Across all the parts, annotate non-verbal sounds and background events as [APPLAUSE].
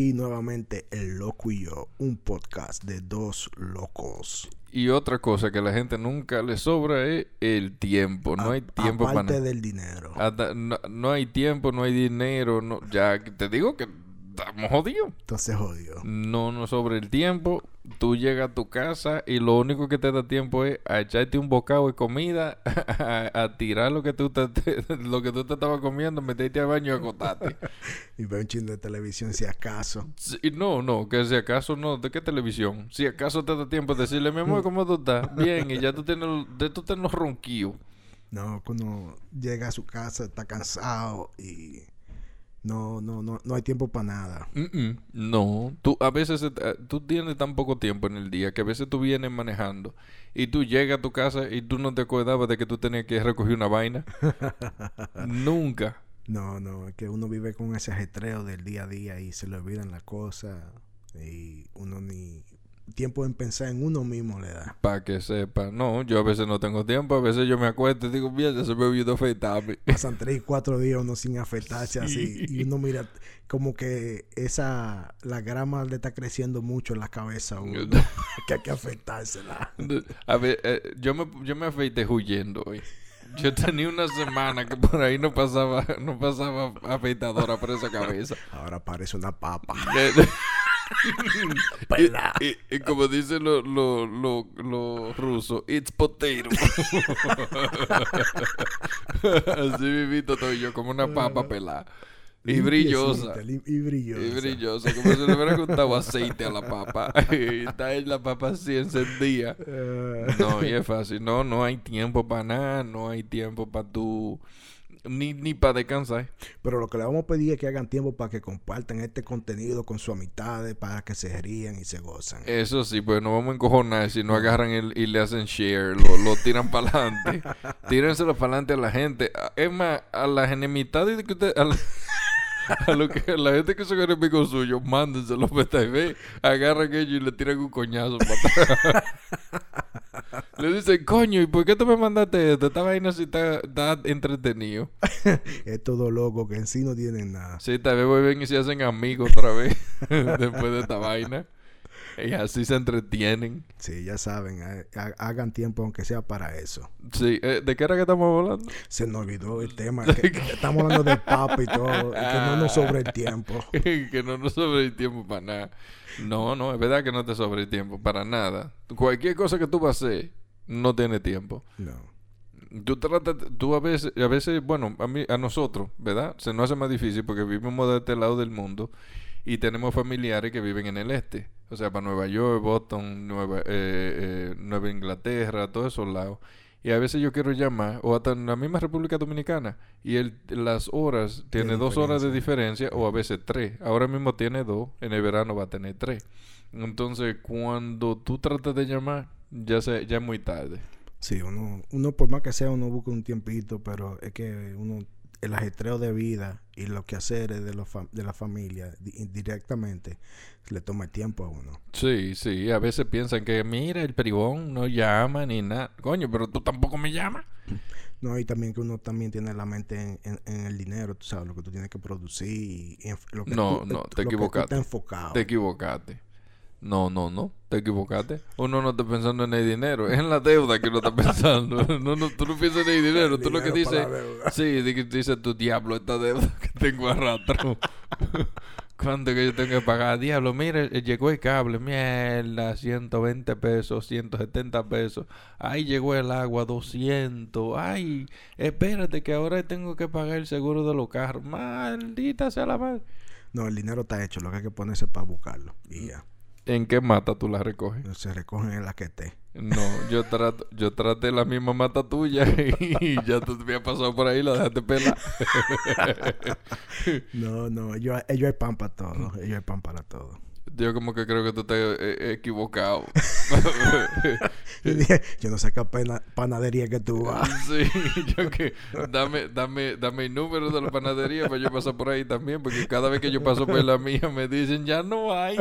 aquí nuevamente El Loco y yo, un podcast de dos locos. Y otra cosa que a la gente nunca le sobra es el tiempo. No A- hay tiempo para nada. del dinero. Hasta- no, no hay tiempo, no hay dinero. No, ya te digo que estamos jodidos. Entonces jodido. No nos sobra el tiempo. Tú llegas a tu casa y lo único que te da tiempo es a echarte un bocado de comida, a, [LAUGHS] a tirar lo que tú te, te- lo que tú te estabas comiendo, meterte al baño y acostarte. [LAUGHS] Y ver un chingo de televisión si acaso. Sí, no, no, que si acaso no, ¿de qué televisión? Si acaso te da tiempo de decirle, mi amor, ¿cómo tú estás? [LAUGHS] Bien, y ya tú tienes, de tú tienes ronquillos. No, cuando llega a su casa está cansado y no, no, no, no hay tiempo para nada. No, tú a veces eh, tú tienes tan poco tiempo en el día que a veces tú vienes manejando y tú llegas a tu casa y tú no te acordabas de que tú tenías que recoger una vaina. [LAUGHS] Nunca. No, no, es que uno vive con ese ajetreo del día a día y se le olvidan las cosas y uno ni tiempo en pensar en uno mismo le da. Para que sepa. No, yo a veces no tengo tiempo, a veces yo me acuesto y digo, mierda, se me olvidó afeitarme. [LAUGHS] Pasan tres cuatro días uno sin afectarse así y uno mira como que esa, la grama le está creciendo mucho en la cabeza a uno, [LAUGHS] que hay que afectársela. A ver, eh, yo me yo me afeité huyendo hoy. Yo tenía una semana que por ahí no pasaba no pasaba afeitadora por esa cabeza. Ahora parece una papa. [LAUGHS] Eh, y, y- y como dicen los lo, lo, lo rusos, it's potato. [LAUGHS] Así vivito estoy yo, como una papa pelada. Y brillosa. Y brillosa. Y brillosa, como si le hubiera juntado aceite a la papa. [LAUGHS] y está la papa así encendida. Eh, No, y es fácil. No, no hay tiempo para nada. No hay tiempo para tú. Ni, ni para descansar. Pero lo que le vamos a pedir es que hagan tiempo para que compartan este contenido con sus amistades, para que se rían y se gozan. Eso sí, pues no vamos a encojonar si no agarran el, y le hacen share, lo, lo tiran para adelante. [LAUGHS] Tírenselo para adelante a la gente. Es más, a las enemistades que usted. [LAUGHS] A lo que, a la gente que son enemigos suyos, mándenselo para ve, agarran ellos y le tiran un coñazo para atrás. [LAUGHS] [LAUGHS] Le dicen, coño, ¿y por qué tú me mandaste esto? Esta vaina sí está, está entretenido. [LAUGHS] Estos dos locos que en sí no tienen nada. Sí, tal vez vuelven y se hacen amigos otra vez [LAUGHS] después de esta vaina. Y así se entretienen. Sí, ya saben, ha- ha- hagan tiempo aunque sea para eso. Sí, eh, ¿de qué era que estamos hablando? Se nos olvidó el tema. [LAUGHS] que- estamos hablando del papa y todo. y que no nos sobre el tiempo. [LAUGHS] que no nos sobre el tiempo para nada. No, no, es verdad que no te sobre el tiempo para nada. Cualquier cosa que tú vas a hacer, no tiene tiempo. No. Tú tratas, tú a veces, a veces, bueno, a mí, a nosotros, ¿verdad? Se nos hace más difícil porque vivimos de este lado del mundo y tenemos familiares que viven en el este. O sea, para Nueva York, Boston, Nueva, eh, eh, Nueva Inglaterra, todos esos lados. Y a veces yo quiero llamar, o hasta en la misma República Dominicana, y el, las horas tiene dos horas de diferencia, o a veces tres. Ahora mismo tiene dos, en el verano va a tener tres. Entonces, cuando tú tratas de llamar, ya, se, ya es muy tarde. Sí, uno, uno por más que sea, uno busca un tiempito, pero es que uno, el ajetreo de vida y los quehaceres de, los de la familia di- indirectamente le toma el tiempo a uno. Sí, sí, a veces piensan que mira, el peribón no llama ni nada. Coño, pero tú tampoco me llamas. No, y también que uno también tiene la mente en, en- en el dinero, tú sabes, lo que tú tienes que producir y en- lo que No, tú, no, lo te que tú equivocaste. Te equivocaste. No, no, no, te equivocaste. Uno no está pensando en el dinero, es en la deuda que uno está pensando. [LAUGHS] No, no, tú no piensas en el dinero, tú lo que dices, sí, dices tu diablo esta deuda que tengo a rato. [LAUGHS] ¿Cuánto que yo tengo que pagar? Diablo, mire, eh, llegó el cable, mierda, 120 pesos, 170 pesos. Ay, llegó el agua, 200. Ay, espérate que ahora tengo que pagar el seguro de los carros. Maldita sea la madre. No, el dinero está hecho, lo que hay que ponerse para buscarlo. Y ya. ¿En qué mata tú la recoges? Se recogen en la que esté. No, yo [LAUGHS] trato, yo traté la misma mata tuya [LAUGHS] y ya te había pasado por ahí y la dejaste pelar. [LAUGHS] No, no, ellos, ellos hay pan para todo. Ellos hay pan para todo. Yo como que creo que tú estás eh, equivocado. [LAUGHS] [LAUGHS] Yo dije, yo no sé qué panadería que tú vas. [LAUGHS] sí, yo que dame, dame, dame el número de la panadería para yo pasar por ahí también, porque cada vez que yo paso por la mía me dicen ya no hay.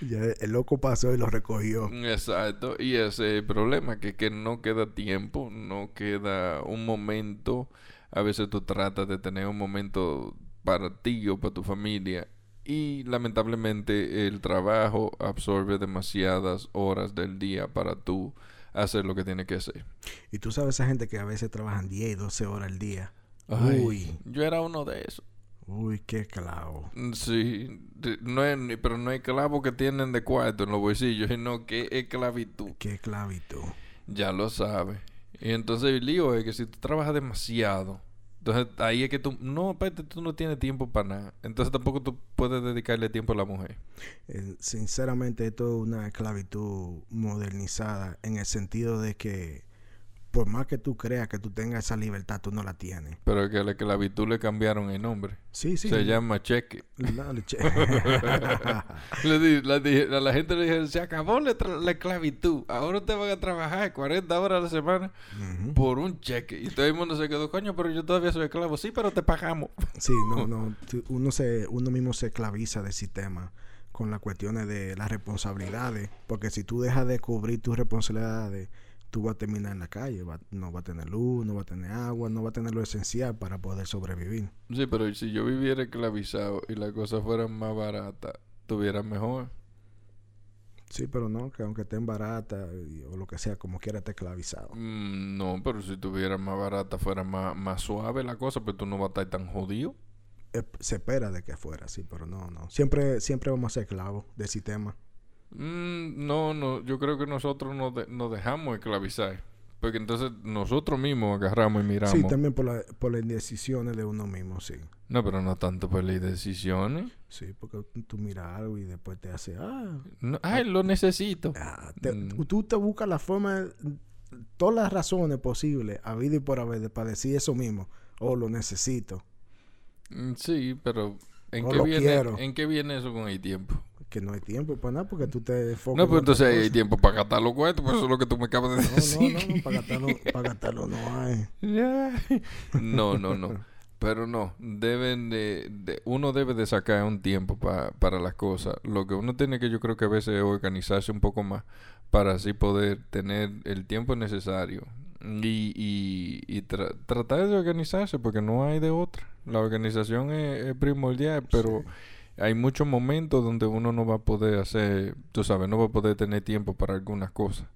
Ya el loco pasó y lo recogió. Exacto, y ese es el problema, que, que no queda tiempo, no queda un momento. A veces tú tratas de tener un momento para ti o para tu familia. Y lamentablemente el trabajo absorbe demasiadas horas del día para tú hacer lo que tienes que hacer. Y tú sabes esa gente que a veces trabajan 10 y 12 horas al día. Ay, Uy, yo era uno de esos. uy, qué clavo. Mm, Sí, no es, pero no hay clavo que tienen de cuarto en los bolsillos, sino que es esclavitud. Qué clavito. Ya lo sabes. Y entonces el lío es que si tú trabajas demasiado, entonces ahí es que tú, no, aparte tú no tienes tiempo para nada. Entonces tampoco tú puedes dedicarle tiempo a la mujer. Eh, sinceramente, esto es una esclavitud modernizada en el sentido de que por más que tú creas que tú tengas esa libertad, tú no la tienes. Pero es que a la esclavitud le cambiaron el nombre. Sí, sí. Se llama cheque. Dale, che. [LAUGHS] Le di- a la gente le dijeron, se acabó la, esclavitud. Ahora te van a trabajar 40 horas a la semana por un cheque. Y todo el mundo se quedó, coño, pero yo todavía soy esclavo. Sí, pero te pagamos. [LAUGHS] Sí, no, no. Uno, se, uno mismo se esclaviza del sistema con las cuestiones de las responsabilidades. Porque si tú dejas de cubrir tus responsabilidades, tú vas a terminar en la calle. Va- no va a tener luz, no va a tener agua, no va a tener lo esencial para poder sobrevivir. Sí, pero si yo viviera esclavizado y las cosas fueran más baratas, tuviera mejor. Sí, pero no, que aunque estén baratas o lo que sea, como quiera esté esclavizado. Mm, no, pero si tuviera más barata, fuera más, más suave la cosa, pero tú no vas a estar tan jodido. Eh, Se espera de que fuera, sí, pero no, no. Siempre, siempre vamos a ser esclavos del sistema. Mm, no, no, yo creo que nosotros nos, de- nos dejamos esclavizar. Porque entonces nosotros mismos agarramos y miramos. Sí, también por, la, por las indecisiones de uno mismo, sí. No, pero no tanto por las decisiones. Sí, porque tú- miras algo y después te hace, ah, No, ay, lo necesito. Ah, te- Mm. tú- te buscas la forma, todas las razones posibles, a vida y por haber, para decir eso mismo. Oh, lo necesito. Mm, Sí, pero ¿en qué, viene, quiero. ¿en qué viene eso con el tiempo? Que no hay tiempo para nada porque tú te enfocas. No, en otra entonces hay tiempo para gastar los cuartos, pues eso es lo que tú me acabas de No, decir. no, no, para [LAUGHS] gastarlo, para gastarlo no hay. No, no, no. Pero no, deben de, de- uno debe de sacar un tiempo pa- para las cosas. Lo que uno tiene que yo creo que a veces es organizarse un poco más para así poder tener el tiempo necesario y, y, y tra- tratar de organizarse porque no hay de otra. La organización es, es primordial, pero hay muchos momentos donde uno no va a poder hacer, tú sabes, no va a poder tener tiempo para algunas cosas.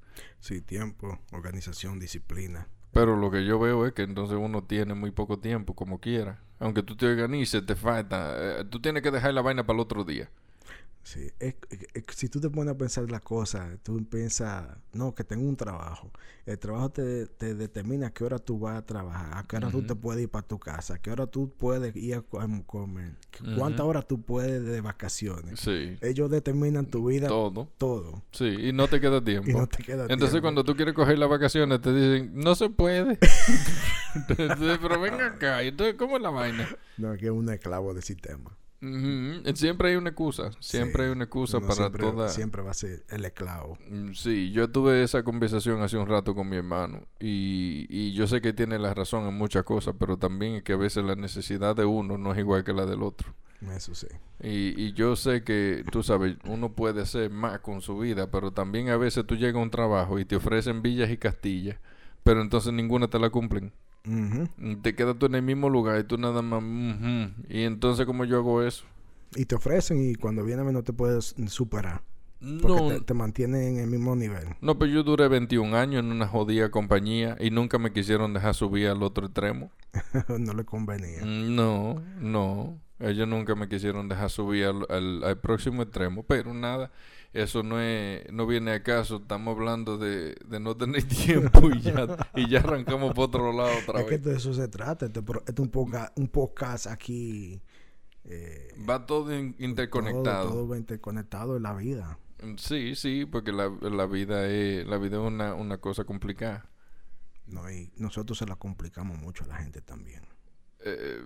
Sí, tiempo, organización, disciplina. Pero lo que yo veo es que entonces uno tiene muy poco tiempo, como quiera. Aunque tú te organices, te falta. eh, tú tienes que dejar la vaina para el otro día. Sí, es- si tú te pones a pensar las cosas, tú piensas, no, que tengo un trabajo. El trabajo te, te determina a qué hora tú vas a trabajar, a qué hora tú te puedes ir para tu casa, a qué hora tú puedes ir a co- a comer, cuántas horas tú puedes de vacaciones. Sí. Ellos determinan tu vida todo, Todo. Sí, y no te queda [LAUGHS] tiempo. y no te queda Entonces tiempo. cuando tú quieres coger las vacaciones te dicen, no se puede. [LAUGHS] Entonces, pero venga acá. Y Entonces, ¿cómo es la vaina? No, que es un esclavo del sistema. Siempre hay una excusa. Siempre Sí, hay una excusa para siempre, toda... Siempre va a ser el esclavo. Mm, Sí, yo tuve esa conversación hace un rato con mi hermano y, y yo sé que tiene la razón en muchas cosas, pero también es que a veces la necesidad de uno no es igual que la del otro. Eso sí. Y, y yo sé que, tú sabes, uno puede hacer más con su vida, pero también a veces tú llegas a un trabajo y te ofrecen villas y castillas, pero entonces ninguna te la cumplen. Mm, Te quedas tú en el mismo lugar y tú nada más... ujú. Y entonces, ¿cómo yo hago eso? Y te ofrecen y cuando viene a no te puedes superar. Porque No, te, te mantienen en el mismo nivel. no, pero yo duré 21 años en una jodida compañía y nunca me quisieron dejar subir al otro extremo. [LAUGHS] no le convenía. No, no. Ellos nunca me quisieron dejar subir al, al- al próximo extremo. Pero nada, eso no es, no viene a caso. Estamos hablando de, de no tener [LAUGHS] tiempo y ya, y ya arrancamos por otro lado otra Es que vez. de eso se trata. Este, este es un, podcast aquí. eh, Va todo in- interconectado. Todo, todo va interconectado en la vida. Sí, sí, porque la, la vida es, la vida es una, una cosa complicada. ¿no? Y nosotros se la complicamos mucho a la gente también. Eh,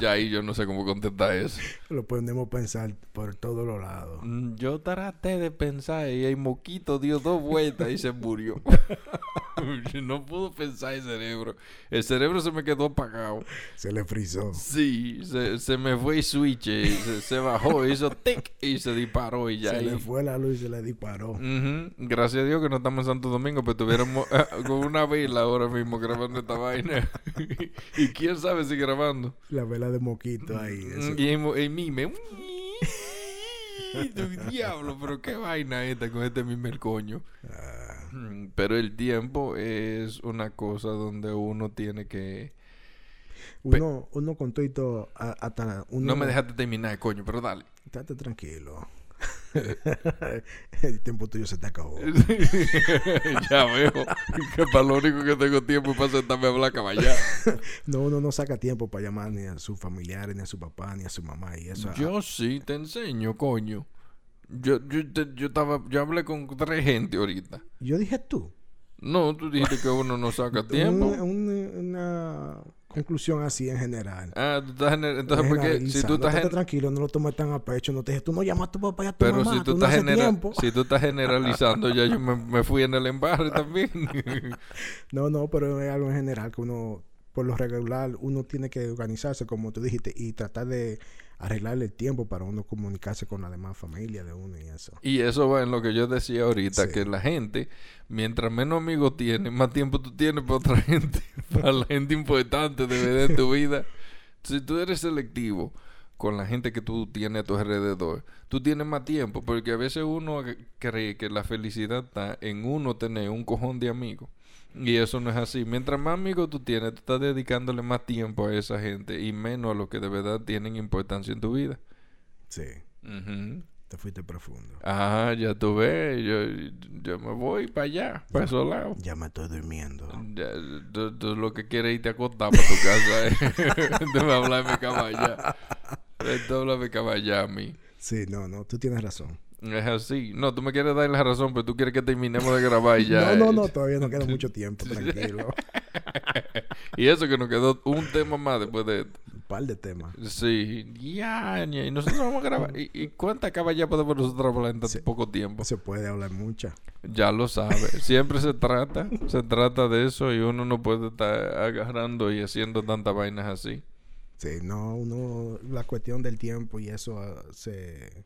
ya ahí yo no sé cómo contestar eso. Lo podemos pensar por todos los lados. Mm, Yo traté de pensar y el moquito dio dos vueltas y se murió. [LAUGHS] no pudo pensar el cerebro. El cerebro se me quedó apagado. Se le frizó. Sí, se, se me fue el switch, eh, se, se bajó, hizo tic y se disparó y ya. Se ahí. le fue la luz y se le disparó. Ujú. Gracias a Dios que no estamos en Santo Domingo, pero tuviéramos ah, [LAUGHS] con una vela ahora mismo grabando esta vaina. [LAUGHS] y quién sabe si grabando. La vela de moquito ahí. eso. Y mo- el mime. [LAUGHS] Diablo, pero qué vaina esta con este mime el coño. Ah, Mm, Pero el tiempo es una cosa donde uno tiene que... uno, uno con todo y todo, a- hasta uno... No me dejaste terminar, coño, pero dale. Estate tranquilo. [LAUGHS] El tiempo tuyo se te acabó. [LAUGHS] [LAUGHS] ya veo que para lo único que tengo tiempo es para sentarme a hablar caballá. No, uno no saca tiempo para llamar ni a sus familiares, ni a su papá, ni a su mamá. Y eso. Yo sí te enseño, coño. Yo, yo, te- yo estaba, yo hablé con tres gente ahorita. Yo dije tú. No, tú dijiste que uno no saca tiempo. un- una conclusión así en general. Ah, tú estás entonces porque si tú estás gen- tranquilo, no lo tomes tan a pecho. No te dije, tú no llamas a tu papá y a tu pero mamá. si tú no estás haces genera- tiempo. si tú estás generalizando ya yo me, me fui en el embarre también. [LAUGHS] No, no, pero es algo en general que uno, por lo regular, uno tiene que organizarse, como tú dijiste, y tratar de arreglarle el tiempo para uno comunicarse con la demás familia de uno y eso. y eso va en lo que yo decía ahorita, Sí. que la gente, mientras menos amigos tienes, más tiempo tú tienes para otra [LAUGHS] gente, para la gente importante de ver en tu [LAUGHS] vida. Si tú eres selectivo con la gente que tú tienes a tu alrededor, tú tienes más tiempo, porque a veces uno cree que la felicidad está en uno tener un cojón de amigos. Y eso no es así. Mientras más amigos tú tienes, tú estás dedicándole más tiempo a esa gente y menos a los que de verdad tienen importancia en tu vida. Sí, te fuiste profundo. Ah, ya tú ves, yo, yo me voy para allá, para esos lados. Ya me estoy durmiendo. Ya, tú, tú lo que quieres es irte a acostar para tu casa, ¿eh? Déjame hablarme caballá. Tú háblame caballá a mí. Sí, no, no, tú tienes razón. Es así. No, tú me quieres dar la razón, pero tú quieres que terminemos de grabar y [LAUGHS] ya. no, no, no, todavía no queda mucho tiempo, [LAUGHS] tranquilo. [LAUGHS] Y eso que nos quedó un tema más después de esto. Un par de temas. Sí, ya, ña, y nosotros vamos a grabar. ¿Y, y cuánta caballá podemos nosotros hablar en tan poco tiempo? Se puede hablar mucho. Ya lo sabe. Siempre se trata, se trata de eso y uno no puede estar agarrando y haciendo tantas vainas así. Sí, no, uno, la cuestión del tiempo y eso ah, se...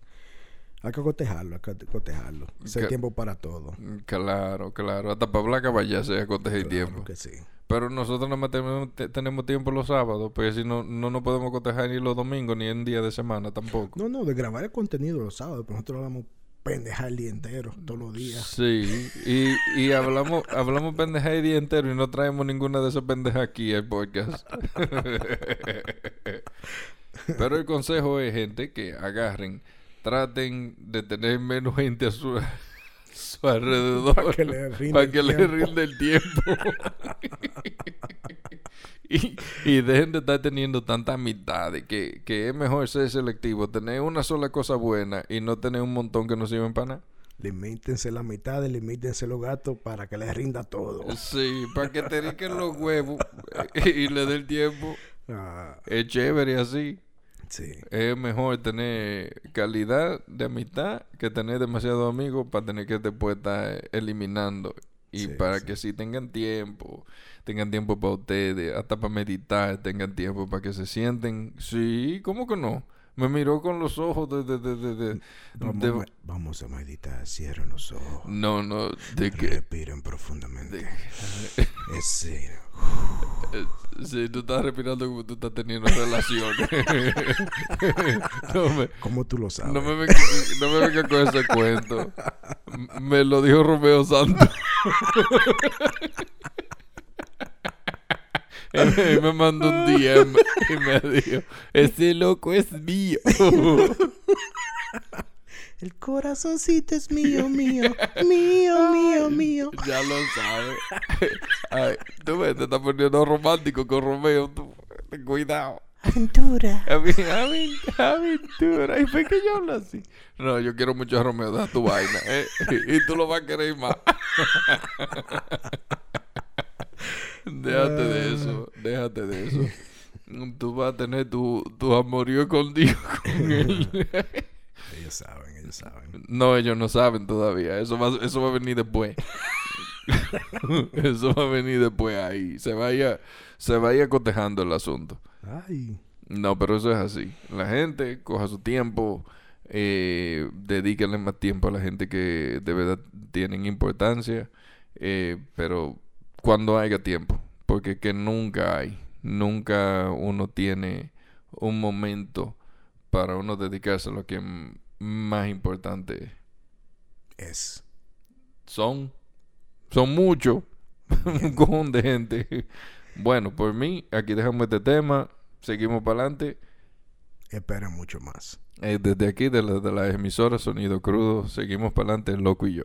Hay que cotejarlo, hay que cotejarlo. Ese Que- tiempo para todo. Claro, claro. Hasta para hablar caballá se acoteja el Claro tiempo. que sí. Pero nosotros más tenemos, te- tenemos tiempo los sábados, pues si no, no nos podemos cotejar ni los domingos ni en día de semana tampoco. No, no, de grabar el contenido los sábados, pero nosotros hablamos pendeja el día entero, todos los días. Sí, y, y hablamos, hablamos pendeja el día entero y no traemos ninguna de esas pendejas aquí al podcast. [LAUGHS] Pero el consejo es, gente, que agarren, traten de tener menos gente a su, a su alrededor Para que le rinda el tiempo. rinda el tiempo. y, y dejen de estar teniendo tanta amistad, que, que es mejor ser selectivo, tener una sola cosa buena y no tener un montón que no sirven para nada. Limítense la mitad, limítense los gatos para que les rinda todo. Sí, para que te riquen los huevos eh, y le dé el tiempo. Ah, Es chévere así. Sí, Es mejor tener calidad de amistad que tener demasiados amigos para tener que después estar eliminando. Y Sí, para sí. que sí tengan tiempo, tengan tiempo para ustedes, hasta para meditar, tengan tiempo para que se sienten. Sí, ¿cómo que no? Me miró con los ojos de... de, de, de, de- vamos, vamos a meditar, cierren los ojos. no, no, de que... Respiren profundamente. [LAUGHS] Es serio. Eh, Sí, tú estás respirando como tú estás teniendo relaciones. [LAUGHS] no, me, ¿Cómo tú lo sabes? no, me venga, no me venga con ese cuento. Me lo dijo Romeo Santos. [LAUGHS] Me- me mandó un DM y me dijo, ese loco es mío. [LAUGHS] El corazoncito es mío, mío, mío, mío, mío. ya lo sabes. Ay, tú ves, te estás poniendo romántico con Romeo. Tú, cuidado. Aventura. Aventura. ¿Y por qué yo hablo así? No, yo quiero mucho a Romeo, da tu vaina. ¿eh? Y tú lo vas a querer más. [LAUGHS] déjate de eso, déjate de eso. [LAUGHS] Tú vas a tener tu, tu amorío escondido [LAUGHS] con él. [LAUGHS] Ellos saben, ellos saben. No, ellos no saben todavía. Eso va, eso va a venir después. Eso va a venir después ahí. Se vaya, se vaya cotejando el asunto. Ay. No, pero eso es así. La gente coja su tiempo, eh, dedíquenle más tiempo a la gente que de verdad tienen importancia, eh, pero cuando haya tiempo, porque que nunca hay, nunca uno tiene un momento para uno dedicarse a lo que más importante Es. son. Son muchos, [LAUGHS] un cojón de gente. Bueno, por mí, aquí dejamos este tema, seguimos para adelante. Espera mucho más. Eh, desde aquí, de la, de la emisora Sonido Crudo, seguimos para adelante, loco y yo.